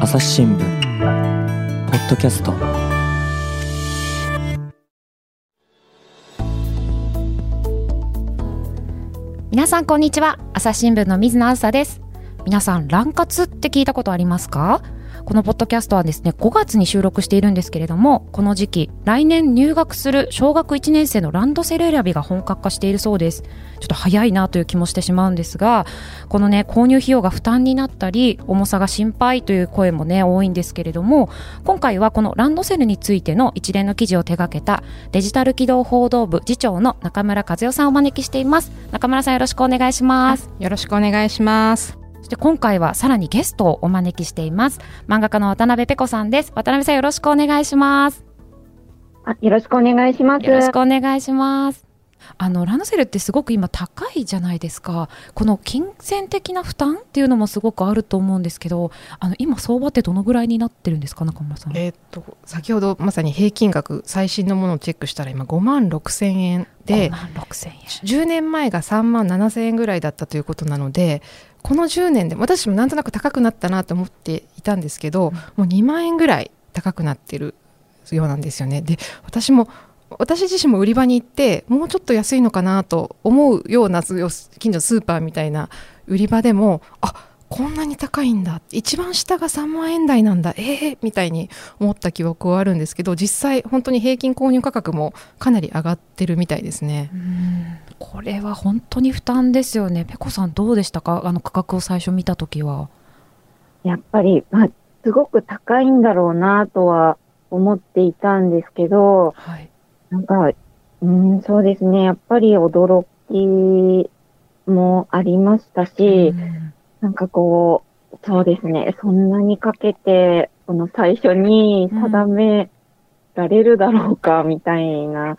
朝日新聞ポッドキャスト。皆さんこんにちは。朝日新聞の水野あずさです。皆さん乱活って聞いたことありますか？このポッドキャストはですね5月に収録しているんですけれどもこの時期来年入学する小学1年生のランドセル選びが本格化しているそうです。ちょっと早いなという気もしてしまうんですがこのね購入費用が負担になったり重さが心配という声もね多いんですけれども今回はこのランドセルについての一連の記事を手掛けたデジタル機動報道部次長の中村和代さんをお招きしています。中村さんよろしくお願いします。よろしくお願いします。して今回はさらにゲストをお招きしています。漫画家の渡辺ペコさんです。渡辺さんよろしくお願いします。あよろしくお願いします。よろしくお願いします。あのランドセルってすごく今高いじゃないですかこの金銭的な負担っていうのもすごくあると思うんですけどあの今相場ってどのぐらいになってるんですか中村さんえー、っと先ほどまさに平均額最新のものをチェックしたら今5万6千円で5万6千円10年前が3万7千円ぐらいだったということなのでこの10年で私もなんとなく高くなったなと思っていたんですけど、うん、もう2万円ぐらい高くなってるようなんですよね。で私も私自身も売り場に行ってもうちょっと安いのかなと思うような近所のスーパーみたいな売り場でもあこんなに高いんだ。一番下が3万円台なんだ。ええー、みたいに思った記憶はあるんですけど実際本当に平均購入価格もかなり上がってるみたいですねこれは本当に負担ですよね。ペコさんどうでしたか？あの価格を最初見た時は。やっぱり、まあ、すごく高いんだろうなとは思っていたんですけど、はい、なんか、うん、そうですね。やっぱり驚きもありましたし、うん。なんかこう、そうですね、そんなにかけて、この最初に定められるだろうか、みたいな、うん、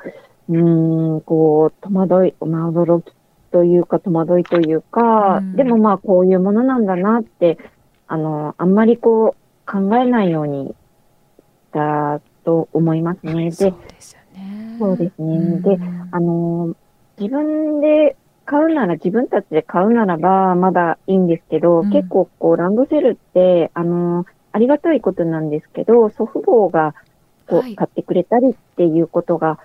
ん、こう、戸惑い、まあ、驚きというか、戸惑いというか、うん、でもまあ、こういうものなんだなって、あの、あんまりこう、考えないようにだと思いますね。で、そうですよね。そうですね。うん、で、あの、自分で買うなら、自分たちで買うならば、まだいいんですけど、うん、結構こう、ランドセルって、あの、ありがたいことなんですけど、祖父母がこう、はい、買ってくれたりっていうことが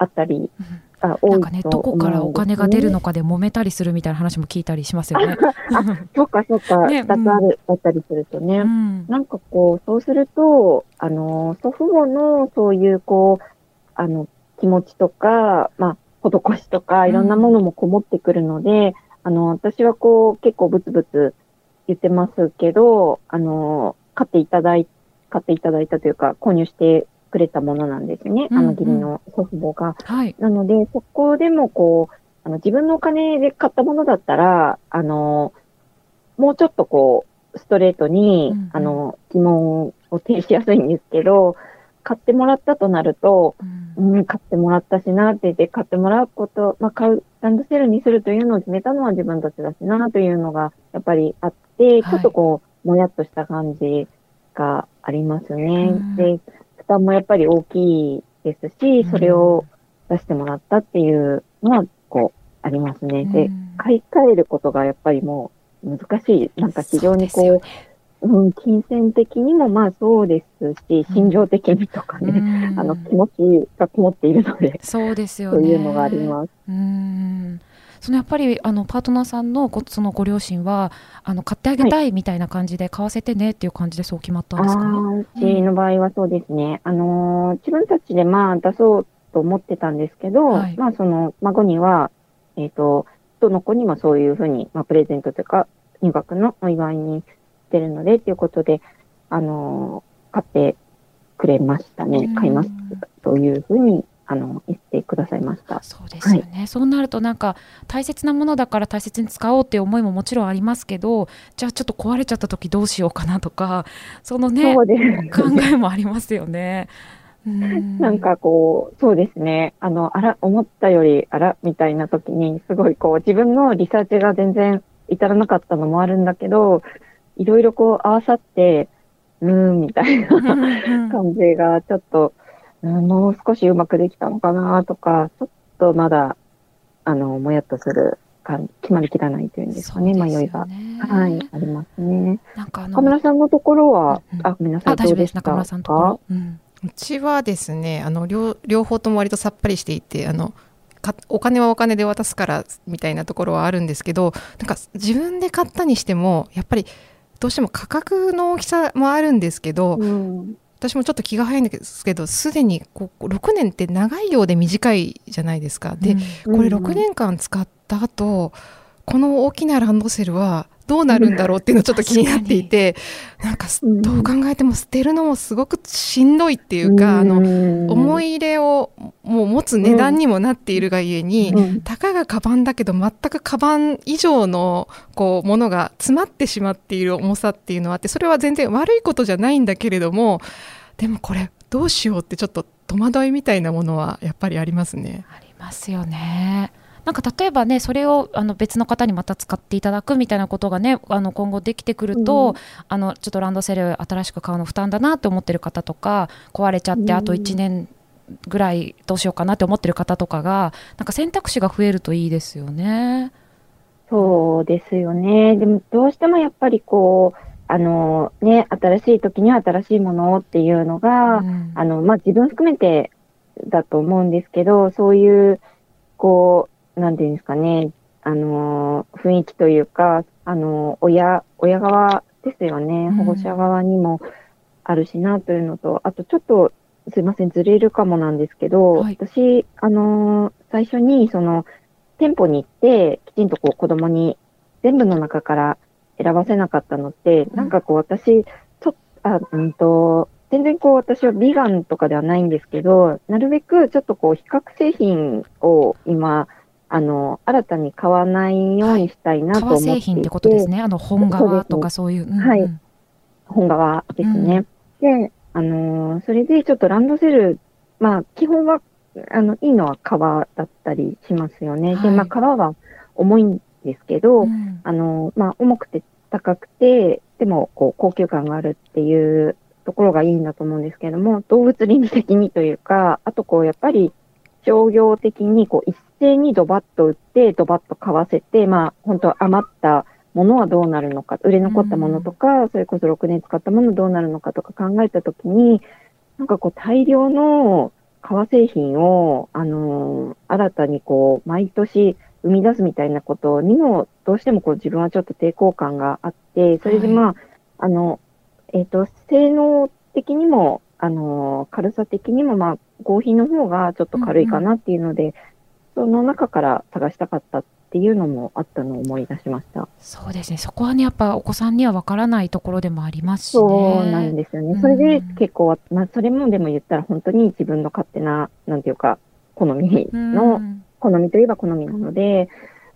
あったり、うん、あ多いなんかね、どこからお金が出るのかで揉めたりするみたいな話も聞いたりしますよね。あ、そうかそうか、二、ね、つある、だったりするとね、うん、なんかこう、そうすると、あの、祖父母のそういうこう、あの、気持ちとか、まあ、施しとか、いろんなものもこもってくるので、うん、あの、私はこう、結構ブツブツ言ってますけど、あの、買っていただい、買っていただいたというか、購入してくれたものなんですね。うんうん、あの、義理の祖父母が。はい。なので、そこでもこう、あの、自分のお金で買ったものだったら、あの、もうちょっとこう、ストレートに、うんうん、あの、疑問を呈しやすいんですけど、買ってもらったとなると、うん、うん、買ってもらったしなって言って、買ってもらうこと、まあ、買う、ランドセルにするというのを決めたのは自分たちだしなというのが、やっぱりあって、ちょっとこう、もやっとした感じがありますね。うん、で、負担もやっぱり大きいですし、それを出してもらったっていうのは、こう、ありますね。で、買い替えることがやっぱりもう難しい。なんか非常にこう、うん、金銭的にもまあそうですし、心情的にとかね、うん、あの気持ちがこもっているので、そうですよね。そういうのがあります。うんそのやっぱりあのパートナーさんのごそのご両親はあの買ってあげたいみたいな感じで買わせてねっていう感じでそう決まったんですか、ね、うちの場合はそうですね。あの自分たちでまあ出そうと思ってたんですけど、はい、まあその孫にはえっ、ー、とどの子にもそういうふうにまあプレゼントというか入学のお祝いにってるので、ということで、あの、買ってくれましたね。買います。というふうに、あの、言ってくださいました。そうですよね。はい、そうなるとなんか、大切なものだから大切に使おうっていう思いももちろんありますけど、じゃあちょっと壊れちゃった時どうしようかなとか、そのね、考えもありますよね。なんかこう、そうですね。あの、あら、思ったより、あら、みたいな時に、すごいこう、自分のリサーチが全然至らなかったのもあるんだけど、いろいろこう合わさって、うーん、みたいな感じが、ちょっと、もう少しうまくできたのかなとか、ちょっとまだ、あの、もやっとするか決まりきらないというんですかね、ね。迷いが。はい、ありますね。なんか中村さんのところは、うん、あ、ごめんなさい、どうでしたか？うん、うちはですね、あの両両方とも割とさっぱりしていて、あのお金はお金で渡すからみたいなところはあるんですけど、なんか自分で買ったにしてもやっぱりどうしても価格の大きさもあるんですけど、うん、私もちょっと気が早いんですけどすでにこう6年って長いようで短いじゃないですか。で、これ6年間使った後この大きなランドセルはどうなるんだろうっていうのちょっと気になっていて、なんかどう考えても捨てるのもすごくしんどいっていうか、あの思い入れをもう持つ値段にもなっているがゆえに、たかがカバンだけど全くカバン以上のこうものが詰まってしまっている重さっていうのはあってそれは全然悪いことじゃないんだけれどもでもこれどうしようってちょっと戸惑いみたいなものはやっぱりありますね。ありますよね。なんか例えばねそれをあの別の方にまた使っていただくみたいなことがねあの今後できてくると、うん、あのちょっとランドセル新しく買うの負担だなって思ってる方とか壊れちゃってあと1年ぐらいどうしようかなって思ってる方とかがなんか選択肢が増えるといいですよね。そうですよね。でもどうしてもやっぱりこうあのね、新しい時には新しいものっていうのが、うん、あの、まあ、自分含めてだと思うんですけど、そういう、こう、なんていうんですかね、あの、雰囲気というか、あの、親、親側ですよね、保護者側にもあるしなというのと、うん、あとちょっと、すいません、ずれるかもなんですけど、はい、私、あの、最初に、その、店舗に行って、きちんとこう子供に全部の中から選ばせなかったのって、うん、なんかこう私、ちょっと、あ、うんと、全然こう私はビガンとかではないんですけど、なるべくちょっとこう比較製品を今、あの、新たに買わないようにしたいなと思っていて、はい、製品ってことですね。あの、本革とかそういう。うんうん、はい。本革ですね。うん、で、あのー、それでちょっとランドセル、まあ、基本は、あの、いいのは革だったりしますよね。はい、で、まあ、革は重いんですけど、うん、あの、まあ、重くて高くて、でも、こう、高級感があるっていうところがいいんだと思うんですけれども、動物倫理的にというか、あとこう、やっぱり商業的にこう、一斉にドバッと売って、ドバッと買わせて、まあ、本当余ったものはどうなるのか、売れ残ったものとか、うん、それこそ6年使ったものどうなるのかとか考えたときに、なんかこう、大量の革製品を、あのー、新たにこう、毎年、生み出すみたいなことにも、どうしてもこう自分はちょっと抵抗感があって、それでまあ、はい、あの、えっ、ー、と、性能的にも、あの、軽さ的にも、まあ、合品の方がちょっと軽いかなっていうので、うんうん、その中から探したかったっていうのもあったのを思い出しました。そうですね。そこはね、やっぱお子さんにはわからないところでもありますし、ね、そうなんですよね。それで結構、まあ、それもでも言ったら本当に自分の勝手な、なんていうか、好みの、うん好みといえば好みなので、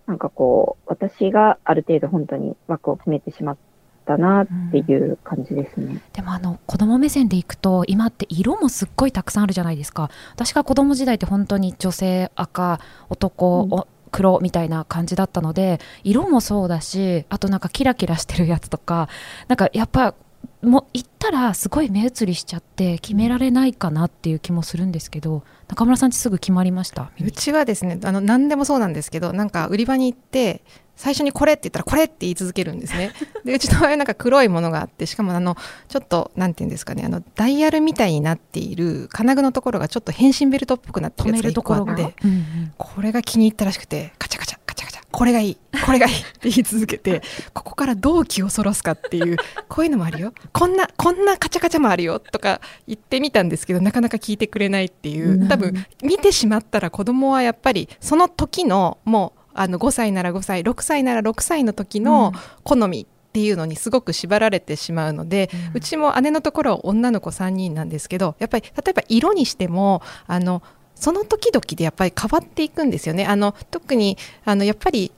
なんかこう、私がある程度本当に枠を決めてしまったなっていう感じですね。うん、でもあの子供目線でいくと今って色もすっごいたくさんあるじゃないですか。私が子供時代って本当に女性赤男、うん黒みたいな感じだったので色もそうだしあとなんかキラキラしてるやつとかなんかやっぱも行ったらすごい目移りしちゃって決められないかなっていう気もするんですけど中村さんちすぐ決まりました？うちはですねあの何でもそうなんですけどなんか売り場に行って最初にこれって言ったらこれって言い続けるんですね。でうちの場合なんか黒いものがあってしかもあのちょっとなんて言うんですかねあのダイヤルみたいになっている金具のところがちょっと変身ベルトっぽくなってるやつが1個あって、うんうん、これが気に入ったらしくてカチャカチャカチャカチャこれがいい これがいいって言い続けてここからどう気をそらすかっていうこういうのもあるよ。こんなこんなカチャカチャもあるよとか言ってみたんですけどなかなか聞いてくれないっていう。多分見てしまったら子供はやっぱりその時のもうあの5歳なら5歳6歳なら6歳の時の好みっていうのにすごく縛られてしまうので、うん、うちも姉のところは女の子3人なんですけどやっぱり例えば色にしてもあのその時々でやっぱり変わっていくんですよね。あの特にあのやっぱり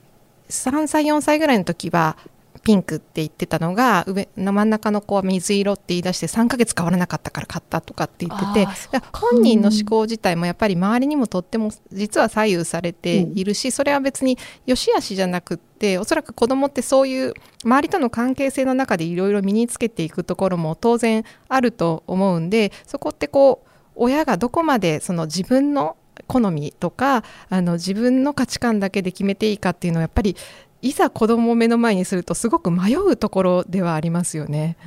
3歳4歳ぐらいの時はピンクって言ってたのが上の真ん中の子は水色って言い出して3ヶ月変わらなかったから買ったとかって言ってて本人の思考自体もやっぱり周りにもとっても実は左右されているし、それは別に良し悪しじゃなくっておそらく子供ってそういう周りとの関係性の中でいろいろ身につけていくところも当然あると思うんでそこってこう親がどこまでその自分の好みとかあの自分の価値観だけで決めていいかっていうのはやっぱりいざ子供を目の前にするとすごく迷うところではありますよね。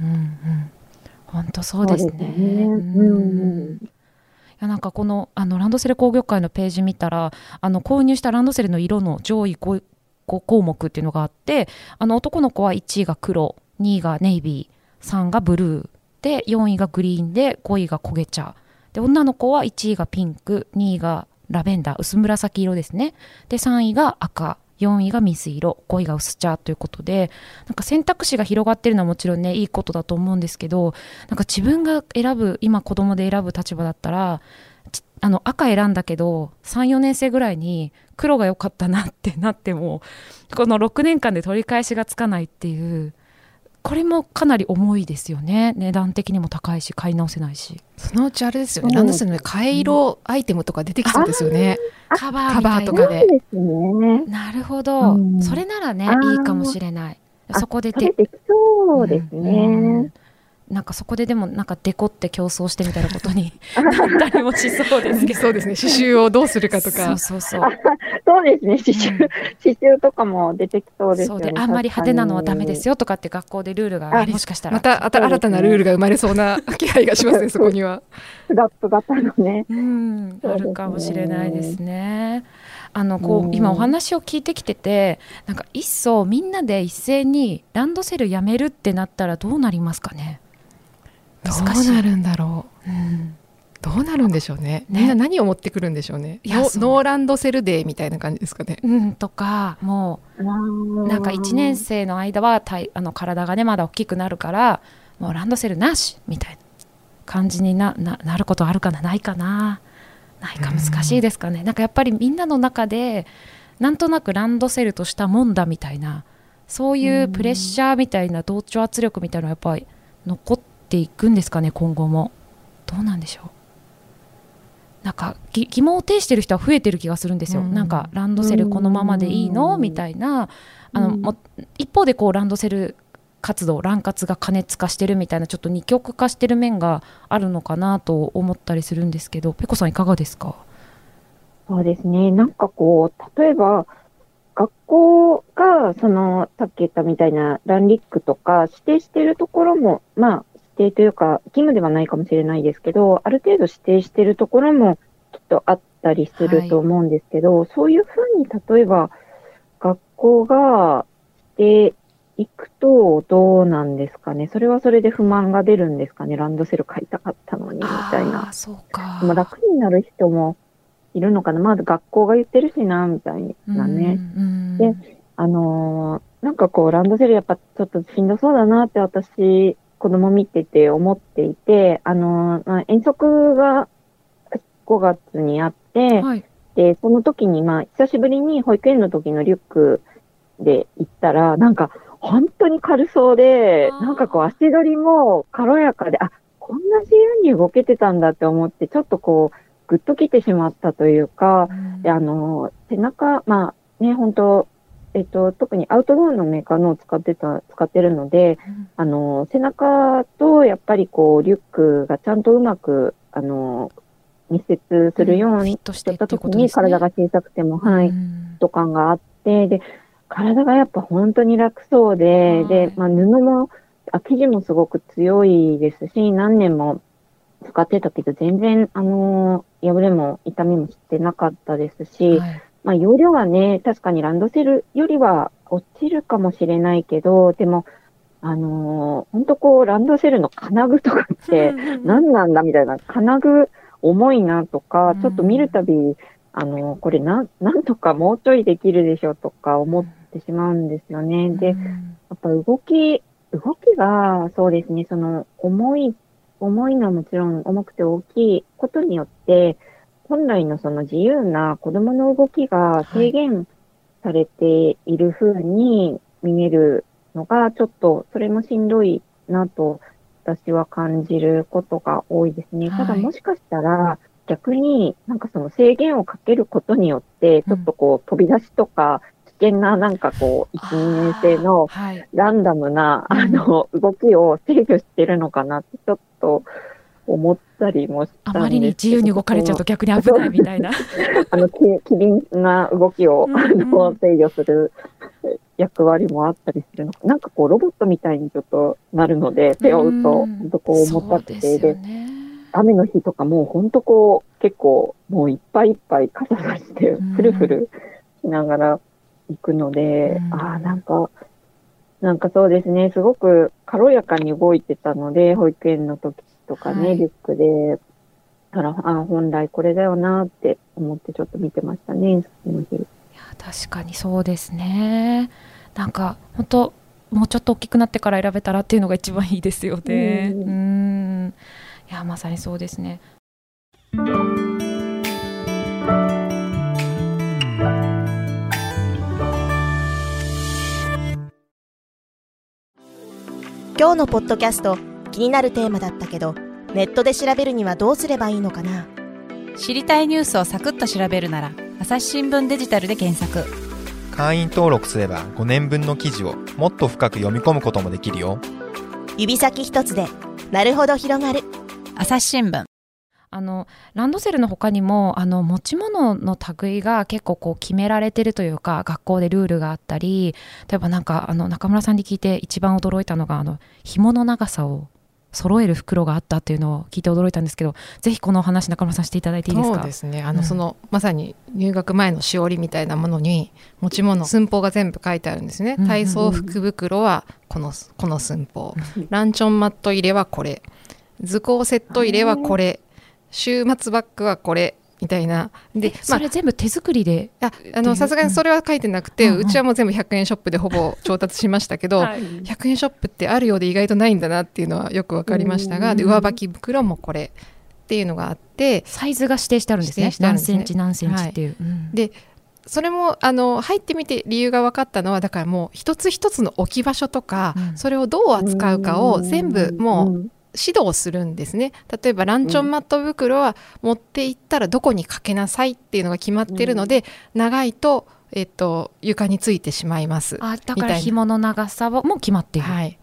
うんうんうん、本当そうですね。すねうんいやなんかこのあのランドセル工業会のページ見たらあの購入したランドセルの色の上位 5, 5項目っていうのがあってあの男の子は1位が黒2位がネイビー3がブルーで4位がグリーンで5位が焦げ茶。で女の子は1位がピンク2位がラベンダー薄紫色ですね。で3位が赤4位が水色5位が薄茶ということでなんか選択肢が広がってるのはもちろんねいいことだと思うんですけどなんか自分が選ぶ今子供で選ぶ立場だったらあの赤選んだけど34年生ぐらいに黒が良かったなってなってもこの6年間で取り返しがつかないっていうこれもかなり重いですよね。値段的にも高いし買い直せないし。そのうちあれですよね、ランドセルの替え色アイテムとか出てきそうですよね、カバーカバーとかで、ね、なるほど、うん、それならねいいかもしれない。そこでできそうですね、うんうんなんかそこででもなんかデコって競争してみたいなことに なったりもしそうですけど。そうですね。刺繍をどうするかとか。そうそうそう。そうですね。刺繍、うん、刺繍とかも出てきそうですよね。あんまり派手なのはダメですよとかって学校でルールがもしかしたら。また新たなルールが生まれそうな気配がしますねそこには。フラット型のね。うん。あるかもしれないですね。あのこう今お話を聞いてきててなんか一層みんなで一斉にランドセルやめるってなったらどうなりますかね？どうなるんだろう、うん、どうなるんでしょうね。みんな何を持ってくるんでしょうね。ノーランドセルデーみたいな感じですかね。うん、とかもうなんか1年生の間は体あの体がねまだ大きくなるからもうランドセルなしみたいな感じになななることあるかなないかな。ないか難しいですかね、ん、なんかやっぱりみんなの中でなんとなくランドセルとしたもんだみたいなそういうプレッシャーみたいな同調圧力みたいなのはやっぱり残っていくんですかね今後も。どうなんでしょう。なんか疑問を呈してる人は増えてる気がするんですよ、うん、なんかランドセルこのままでいいの？みたいな。あの、うん、一方でこうランドセル活動乱活が過熱化してるみたいなちょっと二極化してる面があるのかなと思ったりするんですけどペコさんいかがですか？そうですね。なんかこう例えば学校がそのさっき言ったみたいなランリックとか指定してるところもまあ指定というか、義務ではないかもしれないですけど、ある程度指定しているところもきっとあったりすると思うんですけど、はい、そういうふうに例えば学校がしていくとどうなんですかね？それはそれで不満が出るんですかね？ランドセル買いたかったのにみたいな。そうか。まあ、楽になる人もいるのかな？まず学校が言ってるしな、みたいなね。で、あのー、なんかこう、ランドセルやっぱちょっとしんどそうだなって私子供見てて思っていて、あの、まあ、遠足が5月にあって、はい、で、その時に、まあ、久しぶりに保育園の時のリュックで行ったら、なんか、本当に軽そうで、なんかこう、足取りも軽やかで、あ、こんな自由に動けてたんだって思って、ちょっとこう、ぐっと来てしまったというか、うん、であの、背中、まあ、ね、本当えっと、特にアウトドアのメーカーのを使ってた、使ってるので、うん、あの、背中とやっぱりこう、リュックがちゃんとうまく、あの、密接するようにしった時に、体が小さくても、はい、フィット感があって、で、体がやっぱ本当に楽そうで、で、まあ、布も、あ生地もすごく強いですし、何年も使ってたけど、全然、あの破れも痛みもしてなかったですし、はいまあ、容量はね、確かにランドセルよりは落ちるかもしれないけど、でも、あのー、本当こう、ランドセルの金具とかって何なんだみたいな、金具重いなとか、ちょっと見るたび、あのー、これな、なんとかもうちょいできるでしょとか思ってしまうんですよね。で、やっぱ動き、動きが、そうですね、その、重い、重いのはもちろん重くて大きいことによって、本来のその自由な子供の動きが制限されている風に見えるのが、ちょっとそれもしんどいなと私は感じることが多いですね。ただもしかしたら逆になんかその制限をかけることによって、ちょっとこう飛び出しとか、危険ななんかこう、1、2年生のランダムな、あの、動きを制御してるのかなってちょっと思ったりもしたあまりに自由に動かれちゃうと逆に危ないみたいな。あの、機敏な動きを、あの、制御する役割もあったりするの。か。なんかこう、ロボットみたいにちょっとなるので、手を打つと、本当こう、重たくて、で、雨の日とかも本当こう、結構、もういっぱいいっぱい傘さして、ふるふるしながら行くので、ああ、なんか、なんかそうですね、すごく軽やかに動いてたので、保育園の時とかね、はい、リュックで、だから、あ本来これだよなって思ってちょっと見てましたね、その日。いや、確かにそうですね。なんか、本当もうちょっと大きくなってから選べたらっていうのが一番いいですよね。うん。んいや、まさにそうですね。今日のポッドキャスト気になるテーマだったけどネットで調べるにはどうすればいいのかな？知りたいニュースをサクッと調べるなら朝日新聞デジタルで検索。会員登録すれば5年分の記事をもっと深く読み込むこともできるよ。指先一つでなるほど広がる。朝日新聞。あのランドセルの他にもあの持ち物の類が結構こう決められてるというか学校でルールがあったり例えばなんかあの中村さんに聞いて一番驚いたのがあの紐の長さを揃える袋があったっていうのを聞いて驚いたんですけどぜひこのお話中村さんしていただいていいですか？そうですね。あの、うん、そのまさに入学前のしおりみたいなものに持ち物寸法が全部書いてあるんですね、体操服袋はこのこの寸法、ランチョンマット入れはこれ。図工セット入れはこれ。週末バッグはこれみたいな。で、まあ、それ全部手作りで？あのさすがにそれは書いてなくて、うん、うちはもう全部100円ショップでほぼ調達しましたけど、はい、100円ショップってあるようで意外とないんだなっていうのはよく分かりましたが、で上履き袋もこれっていうのがあって。サイズが指定してあるんですね、ね、何センチ何センチっていう。はい。うん、でそれもあの入ってみて理由が分かったのはだからもう一つ一つの置き場所とか、うん、それをどう扱うかを全部もう指導するんですね。例えばランチョンマット袋は持っていったらどこにかけなさいっていうのが決まってるので、うん、長いとえっと、床についてしまいます。あだから紐の長さも決まっている、はい、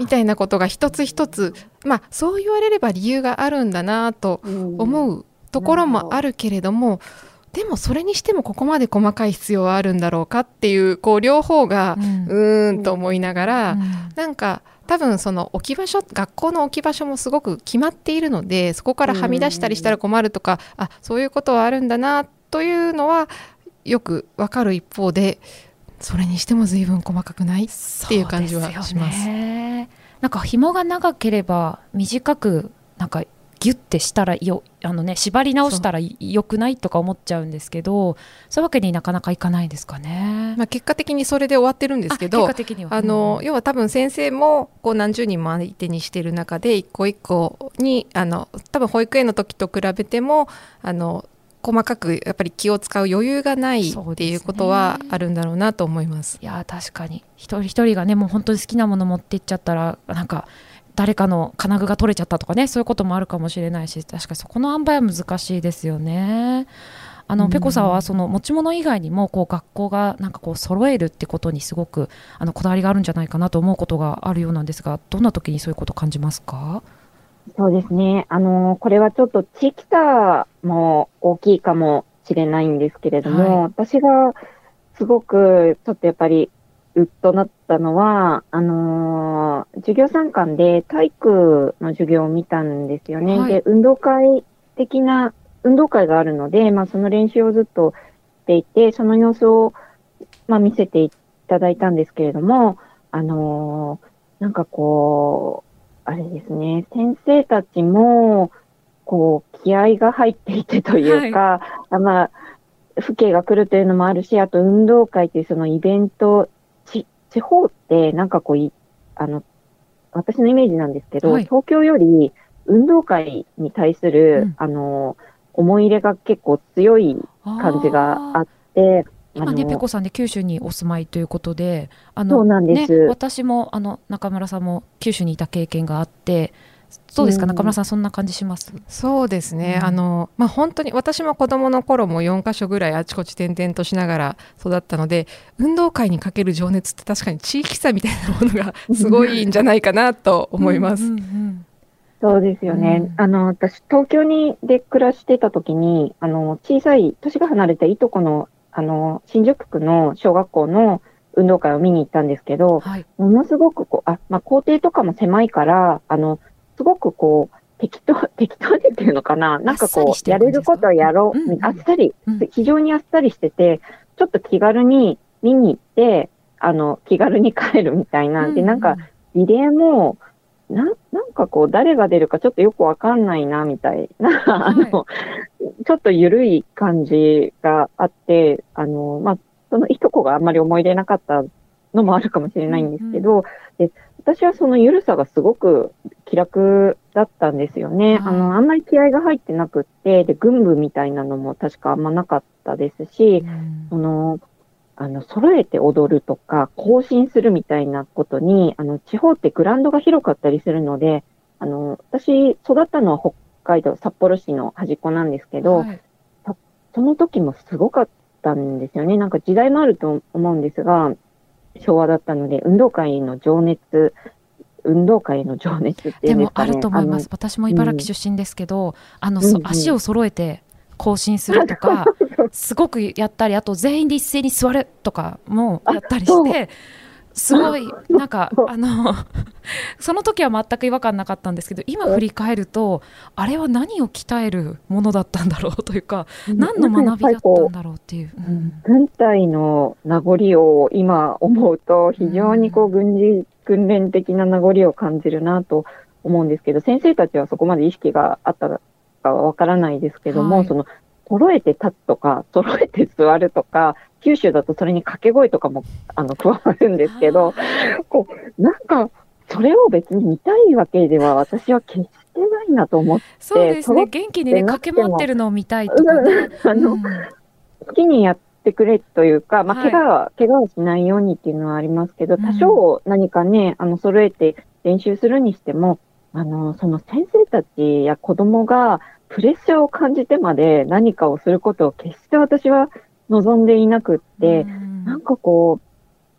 みたいなことが一つ一つまあそう言われれば理由があるんだなと思うところもあるけれども、でもそれにしてもここまで細かい必要はあるんだろうかっていうこう両方がうーんと思いながら、うん、なんか多分その置き場所学校の置き場所もすごく決まっているのでそこからはみ出したりしたら困るとか、あそういうことはあるんだなというのはよくわかる一方でそれにしても随分細かくないっていう感じはします。なんか紐が長ければ短くなんかギュッてしたらよあのね縛り直したらよくないとか思っちゃうんですけどそういうわけになかなかいかないですかね。まあ、結果的にそれで終わってるんですけどあの、要は多分先生もこう何十人も相手にしてる中で一個一個にあの多分保育園の時と比べてもあの細かくやっぱり気を使う余裕がないっていうことはあるんだろうなと思います。すね、いや確かに。一人一人がねもう本当に好きなもの持っていっちゃったらなんか誰かの金具が取れちゃったとかねそういうこともあるかもしれないし確かにそこの塩梅は難しいですよね。あの、ペコさんはその持ち物以外にもこう学校がなんかこう揃えるってことにすごくあのこだわりがあるんじゃないかなと思うことがあるようなんですがどんな時にそういうことを感じますか？そうですね。あの、これはちょっと地域差も大きいかもしれないんですけれども、はい、私がすごくちょっとやっぱりとなったのは、あのー、授業参観で体育の授業を見たんですよね。はい、で、運動会的な、運動会があるので、まあ、その練習をずっとしていて、その様子を、まあ、見せていただいたんですけれども、あのー、なんかこう、あれですね、先生たちも、こう、気合が入っていてというか、はい、まあ、父兄が来るというのもあるし、あと運動会というそのイベント地方ってなんかこうあの、私のイメージなんですけど、はい、東京より運動会に対する、うん、あの、思い入れが結構強い感じがあって、今ね、ペコさんで九州にお住まいということで、あの、そうなんです。ね、私も、あの、中村さんも九州にいた経験があって、そうですか、中村さん、そんな感じします？そうですね、うん、あのまあ、本当に私も子どもの頃も4か所ぐらいあちこち転々としながら育ったので、運動会にかける情熱って確かに地域差みたいなものがすごいんじゃないかなと思います。うんうんうん。そうですよね。うん、あの、私、東京にで暮らしてた時に、あの、小さい、年が離れたいとこの、あの、新宿区の小学校の運動会を見に行ったんですけど、はい、ものすごくこう、あ、まあ、校庭とかも狭いから、あの、すごくこう、適当、適当にっていうのかな？なんかこう、やれることをやろう、うん。うん、あっさり、うん、非常にあっさりしてて、ちょっと気軽に見に行って、あの、気軽に帰るみたいな。で、なんか、リレーも、な、なんかこう、誰が出るかちょっとよくわかんないな、みたいな、はい、あの、ちょっと緩い感じがあって、あの、まあ、そのいとこがあんまり思い出なかったのもあるかもしれないんですけど、うんうん、で私はその緩さがすごく気楽だったんですよね。はい、あの、あんまり気合が入ってなくって、で、軍部みたいなのも確かあんまなかったですし、うん、その、あの、揃えて踊るとか、更新するみたいなことに、あの、地方ってグラウンドが広かったりするので、あの、私、育ったのは北海道、札幌市の端っこなんですけど、はい、その時もすごかったんですよね。なんか時代もあると思うんですが、昭和だったので、運動会の情熱、運動会の情熱っていう、ね、でもあると思います。私も茨城出身ですけど、うん、あの、うんうん、足を揃えて更新するとか、すごくやったり、あと全員で一斉に座るとかもやったりして、すごい、なんか、あの、その時は全く違和感なかったんですけど、今振り返ると、あれは何を鍛えるものだったんだろうというか、何の学びだったんだろうっていう。軍隊の名残を今思うと、非常にこう、軍事訓練的な名残を感じるなと思うんですけど、先生たちはそこまで意識があったかはわからないですけども、はい、その、揃えて立つとか、揃えて座るとか、九州だとそれに掛け声とかも、あの、加わるんですけど、こう、なんか、それを別に見たいわけでは私は決してないなと思って。そうですね。元気にね、駆け回ってるのを見たいとかね。あの、うん、好きにやってくれというか、まあ、怪我は、はい、怪我をしないようにっていうのはありますけど、多少何かね、あの、揃えて練習するにしても、あの、その先生たちや子供が、プレッシャーを感じてまで何かをすることを決して私は望んでいなくって、ん。なんかこ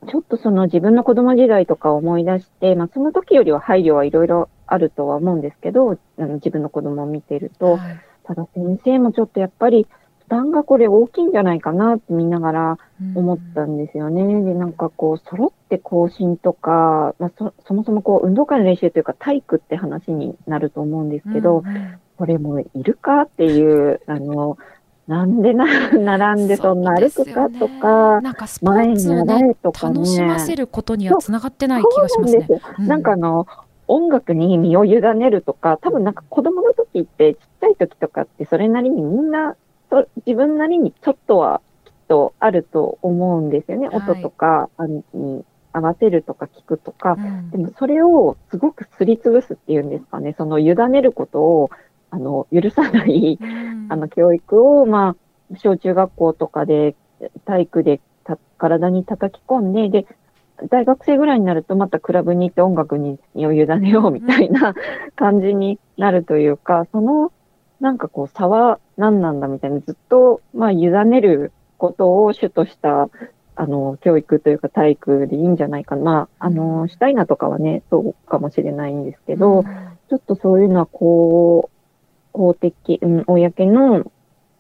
う、ちょっとその自分の子供時代とか思い出して、まあその時よりは配慮はいろいろあるとは思うんですけど、あの自分の子供を見てると、はい、ただ先生もちょっとやっぱり負担がこれ大きいんじゃないかなって見ながら思ったんですよね。で、なんかこう、揃って更新とか、まあそ、そもそもこう、運動会の練習というか体育って話になると思うんですけど、うんこれもいるかっていう、あの、なんでな、並んでそんな歩くかとか、なんかスポーツをね、楽しませることにはつながってない気がしますね。うん、なんかあの、音楽に身を委ねるとか、多分なんか子供の時って、ちっちゃい時とかってそれなりにみんな、自分なりにちょっとはきっとあると思うんですよね。はい、音とかに合わせるとか聞くとか、うん、でもそれをすごくすりつぶすっていうんですかね、その委ねることをあの、許さない、あの、教育を、まあ、小中学校とかで、体育でた体に叩き込んで、で、大学生ぐらいになるとまたクラブに行って音楽に身を委ねようみたいな感じになるというか、その、なんかこう差は何なんだみたいな、ずっと、まあ、委ねることを主とした、あの、教育というか体育でいいんじゃないかな。まあ、あの、したいなとかはね、そうかもしれないんですけど、ちょっとそういうのはこう、公的、うん、公の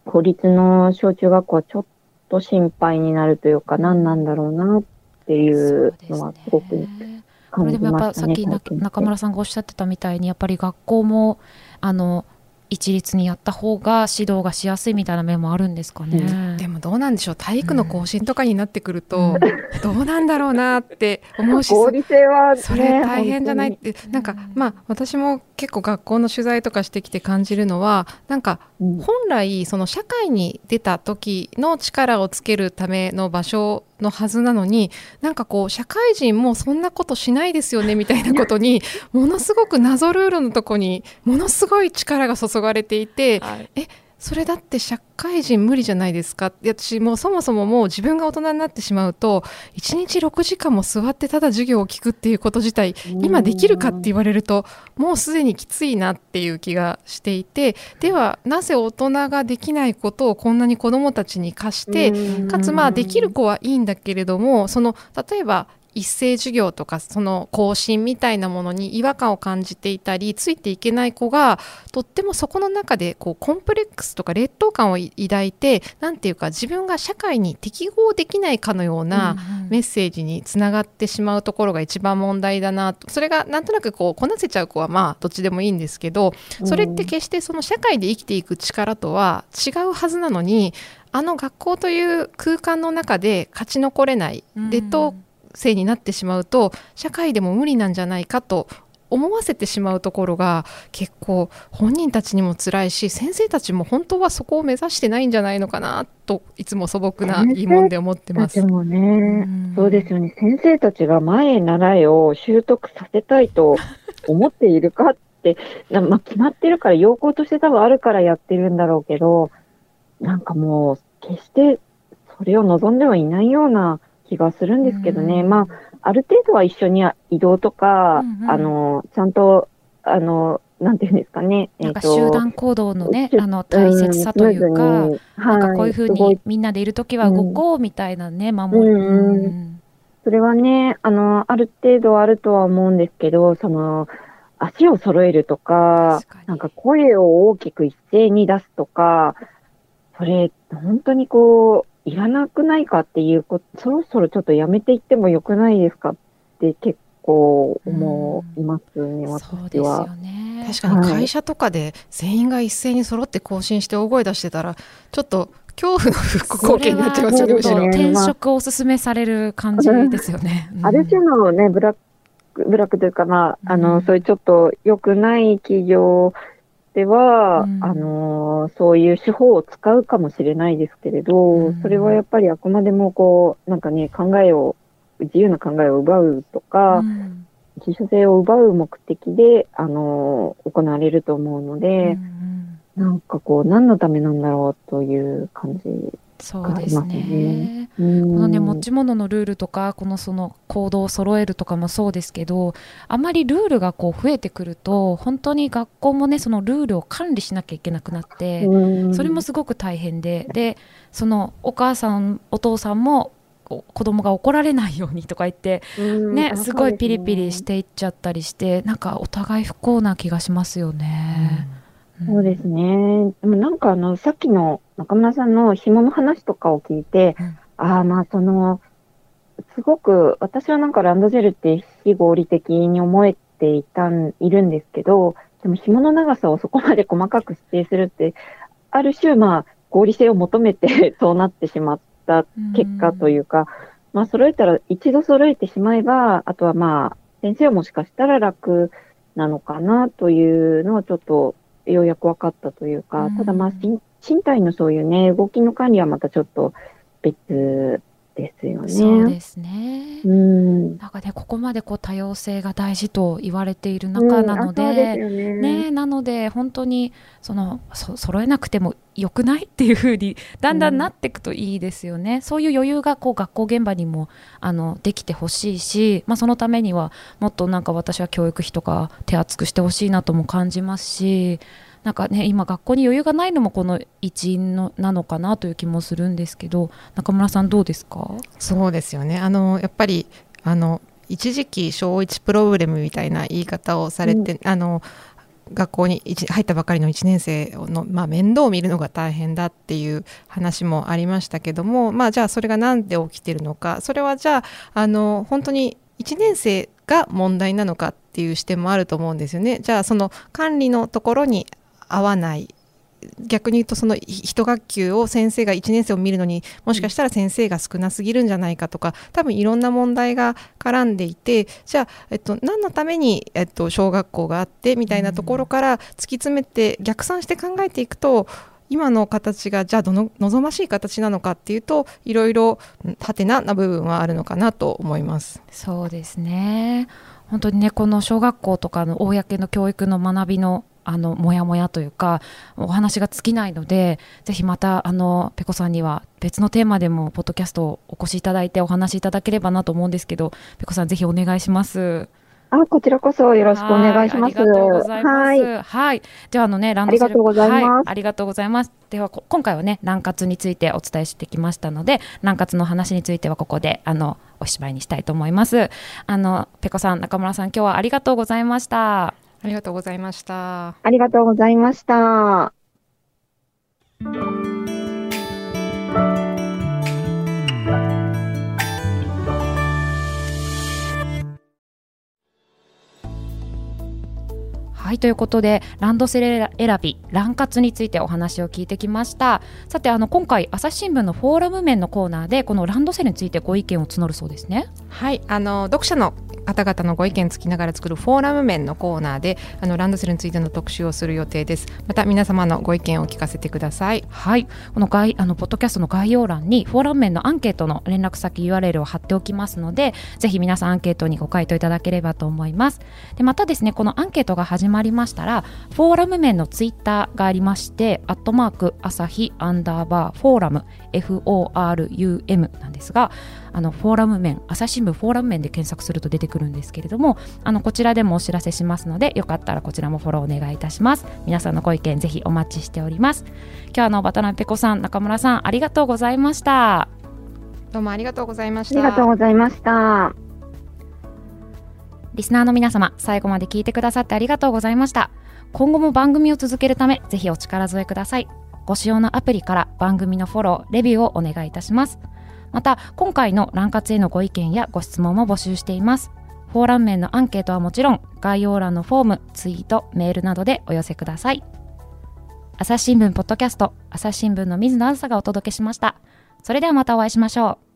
公立の小中学校はちょっと心配になるというか、何なんだろうなっていうのはすごく感じましたね。これでもやっぱさっき中村さんがおっしゃってたみたいに、やっぱり学校も、あの、一律にやった方が指導がしやすいみたいな面もあるんですかね、うん、でもどうなんでしょう。体育の更新とかになってくると、どうなんだろうなって思うし 合理性は、ね、それ大変じゃない？ってなんかまあ私も結構学校の取材とかしてきて感じるのはなんか本来その社会に出た時の力をつけるための場所のはずなのになんかこう社会人もそんなことしないですよねみたいなことにものすごく謎ルールのとこにものすごい力が注がれていて、はい、えそれだって社会人無理じゃないですか。私もうそもそももう自分が大人になってしまうと1日6時間も座ってただ授業を聞くっていうこと自体今できるかって言われるともうすでにきついなっていう気がしていてではなぜ大人ができないことをこんなに子どもたちに課してかつまあできる子はいいんだけれどもその例えば一斉授業とかその更新みたいなものに違和感を感じていたりついていけない子がとってもそこの中でこうコンプレックスとか劣等感を抱いて何ていうか自分が社会に適合できないかのようなメッセージにつながってしまうところが一番問題だなと。それがなんとなくこうこなせちゃう子はまあどっちでもいいんですけどそれって決してその社会で生きていく力とは違うはずなのにあの学校という空間の中で勝ち残れない。劣等生になってしまうと社会でも無理なんじゃないかと思わせてしまうところが結構本人たちにも辛いし先生たちも本当はそこを目指してないんじゃないのかなといつも素朴な疑問で思ってます。でもね、うん、そうですよね先生たちが前習いを習得させたいと 思っているかってまあ、決まってるから要項として多分あるからやってるんだろうけどなんかもう決してそれを望んではいないような気がするんですけどね。まあ、ある程度は一緒に移動とか、うんうん、あの、ちゃんと、あの、なんていうんですかね。なんか集団行動のね、あの大切さというか、うん、なんかこういうふうにみんなでいるときは動こうみたいなね、守る、うんうん。それはね、あの、ある程度あるとは思うんですけど、その、足を揃えるとか、かなんか声を大きく一斉に出すとか、それ、本当にこう、いらなくないかっていうこと、そろそろちょっとやめていってもよくないですかって結構思いますね、うん、私は。ね、確かに会社とかで全員が一斉に揃って更新して大声出してたら、ちょっと恐怖の復興になっちゃいますよね、むしろ。転職をお勧めされる感じですよね。ある種のね、ブラック、ブラックというかな、あの、そういうちょっと良くない企業ては、うん、あのそういう手法を使うかもしれないですけれど、うん、それはやっぱりあくまでもこうなんかね考えを自由な考えを奪うとか、うん、自主性を奪う目的であの行われると思うので、うん。なんかこう何のためなんだろうという感じそうですね。このね持ち物のルールとかこのその行動を揃えるとかもそうですけどあまりルールがこう増えてくると本当に学校もねそのルールを管理しなきゃいけなくなってそれもすごく大変ででそのお母さんお父さんも子供が怒られないようにとか言って、ね、すごいピリピリしていっちゃったりしてなんかお互い不幸な気がしますよね。そうですね。でもなんかあの、さっきの中村さんの紐の話とかを聞いて、うん、ああ、まあその、すごく、私はなんかランドセルって非合理的に思えていたん、いるんですけど、でも紐の長さをそこまで細かく指定するって、ある種まあ合理性を求めてそうなってしまった結果というか、うん、まあ揃えたら一度揃えてしまえば、あとはまあ先生はもしかしたら楽なのかなというのはちょっとようやく分かったというか、うん、ただまあ身体のそういうね、動きの管理はまたちょっと別ですよね。そうですね。うん。なんかね、ここまでこう多様性が大事と言われている中なので、うんでね、ね、なので本当にそのそ揃えなくてもよくないっていうふうに だんだんなっていくといいですよね。うん、そういう余裕がこう学校現場にもあのできてほしいし、まあそのためにはもっとなんか私は教育費とか手厚くしてほしいなとも感じますし。なんかね今学校に余裕がないのもこの一因のなのかなという気もするんですけど中村さんどうですか？そうですよね。あのやっぱりあの一時期小1プログラムみたいな言い方をされて、うん、あの学校に入ったばかりの1年生の、まあ、面倒を見るのが大変だっていう話もありましたけども、まあ、じゃあそれが何で起きてるのか。それはじゃああの本当に1年生が問題なのかっていう視点もあると思うんですよね。じゃあその管理のところに合わない逆に言うとその一学級を先生が1年生を見るのにもしかしたら先生が少なすぎるんじゃないかとか多分いろんな問題が絡んでいてじゃあ、えっと、何のために、えっと、小学校があってみたいなところから突き詰めて逆算して考えていくと今の形がじゃあどの望ましい形なのかっていうといろいろはてなな部分はあるのかなと思います。そうですね本当にねこの小学校とかの公の教育の学びのあのもやもやというかお話が尽きないのでぜひまたあのペコさんには別のテーマでもポッドキャストをお越しいただいてお話しいただければなと思うんですけどペコさんぜひお願いします。あ、こちらこそよろしくお願いします。ありがとうございます。はい。はい。では、あのね、ランドセル。ありがとうございます。はい、ありがとうございます。では、今回はね、ラン活についてお伝えしてきましたので、ラン活の話についてはここで、あの、おしまいにしたいと思いますあのペコさん中村さん今日はありがとうございましたありがとうございました。ありがとうございました。はいということでランドセル選びラン活についてお話を聞いてきました。さてあの今回朝日新聞のフォーラム面のコーナーでこのランドセルについてご意見を募るそうですね。はいあの読者の方々のご意見つきながら作るフォーラム面のコーナーであのランドセルについての特集をする予定です。また皆様のご意見を聞かせてください。はい。この概あのポッドキャストの概要欄にフォーラム面のアンケートの連絡先 URL を貼っておきますのでぜひ皆さんアンケートにご回答いただければと思います。でまたですねこのアンケートが始まりましたらフォーラム面のツイッターがありましてアットマーク朝日アンダーバーフォーラム FORUM なんですがあのフォーラム面朝日新聞フォーラム面で検索すると出てくるんですけれどもあのこちらでもお知らせしますのでよかったらこちらもフォローお願いいたします。皆さんのご意見ぜひお待ちしております。今日の渡辺ペコさん中村さんありがとうございました。どうもありがとうございました。ありがとうございました。リスナーの皆様最後まで聞いてくださってありがとうございました。今後も番組を続けるためぜひお力添えください。ご使用のアプリから番組のフォローレビューをお願いいたします。また今回のラン活へのご意見やご質問も募集していますフォーラム面のアンケートはもちろん概要欄のフォームツイートメールなどでお寄せください。朝日新聞ポッドキャスト朝日新聞の水野あずさがお届けしました。それではまたお会いしましょう。